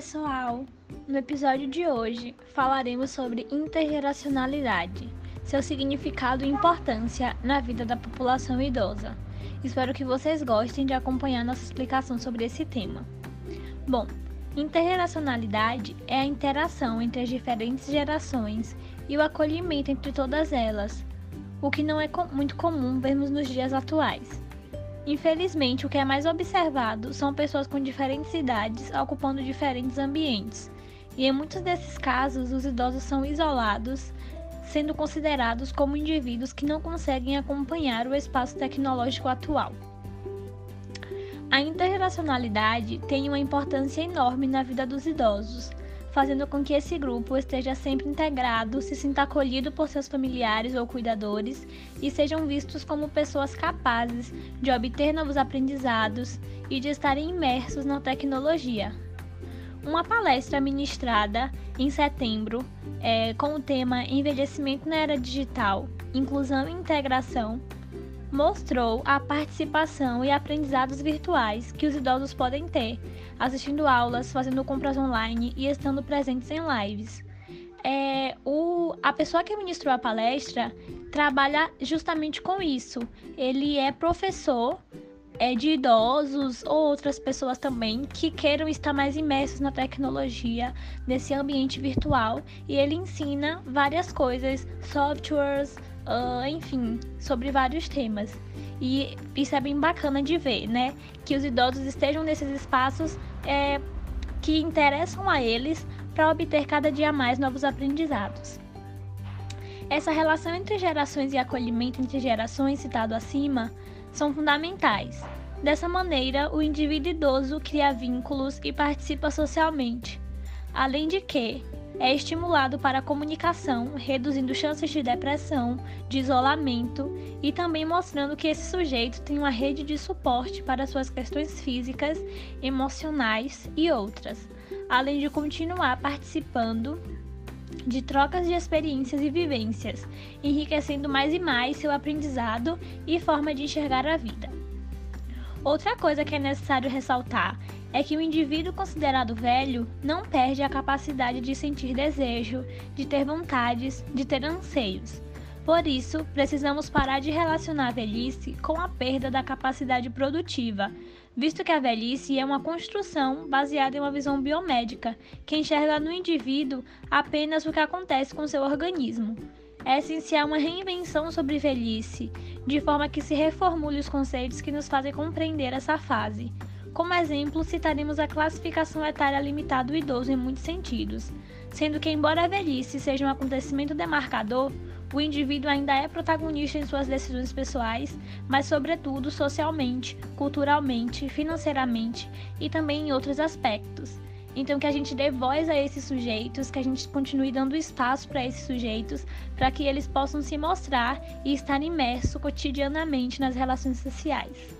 pessoal! No episódio de hoje falaremos sobre intergeracionalidade, seu significado e importância na vida da população idosa. Espero que vocês gostem de acompanhar nossa explicação sobre esse tema. Bom, intergeracionalidade é a interação entre as diferentes gerações e o acolhimento entre todas elas, o que não é muito comum vermos nos dias atuais. Infelizmente, o que é mais observado são pessoas com diferentes idades ocupando diferentes ambientes, e em muitos desses casos, os idosos são isolados, sendo considerados como indivíduos que não conseguem acompanhar o espaço tecnológico atual. A interrelacionalidade tem uma importância enorme na vida dos idosos, fazendo com que esse grupo esteja sempre integrado, se sinta acolhido por seus familiares ou cuidadores e sejam vistos como pessoas capazes de obter novos aprendizados e de estarem imersos na tecnologia. Uma palestra ministrada em setembro é, com o tema Envelhecimento na Era Digital, Inclusão e Integração mostrou a participação e aprendizados virtuais que os idosos podem ter, assistindo aulas, fazendo compras online e estando presentes em lives. É, o, a pessoa que ministrou a palestra trabalha justamente com isso. Ele é professor é, de idosos ou outras pessoas também que queiram estar mais imersos na tecnologia, nesse ambiente virtual, e ele ensina várias coisas, softwares, uh, enfim, sobre vários temas. E isso é bem bacana de ver, né? Que os idosos estejam nesses espaços é, que interessam a eles para obter cada dia mais novos aprendizados. Essa relação entre gerações e acolhimento entre gerações citado acima são fundamentais. Dessa maneira, o indivíduo idoso cria vínculos e participa socialmente. Além de que, é estimulado para a comunicação, reduzindo chances de depressão, de isolamento e também mostrando que esse sujeito tem uma rede de suporte para suas questões físicas, emocionais e outras, além de continuar participando de trocas de experiências e vivências, enriquecendo mais e mais seu aprendizado e forma de enxergar a vida. Outra coisa que é necessário ressaltar é que o indivíduo considerado velho não perde a capacidade de sentir desejo, de ter vontades, de ter anseios. Por isso, precisamos parar de relacionar a velhice com a perda da capacidade produtiva, visto que a velhice é uma construção baseada em uma visão biomédica, que enxerga no indivíduo apenas o que acontece com seu organismo. É essencial uma reinvenção sobre velhice, de forma que se reformule os conceitos que nos fazem compreender essa fase. Como exemplo, citaremos a classificação etária limitada do idoso em muitos sentidos, sendo que, embora a velhice seja um acontecimento demarcador, o indivíduo ainda é protagonista em suas decisões pessoais, mas, sobretudo, socialmente, culturalmente, financeiramente e também em outros aspectos. Então, que a gente dê voz a esses sujeitos, que a gente continue dando espaço para esses sujeitos, para que eles possam se mostrar e estar imersos cotidianamente nas relações sociais.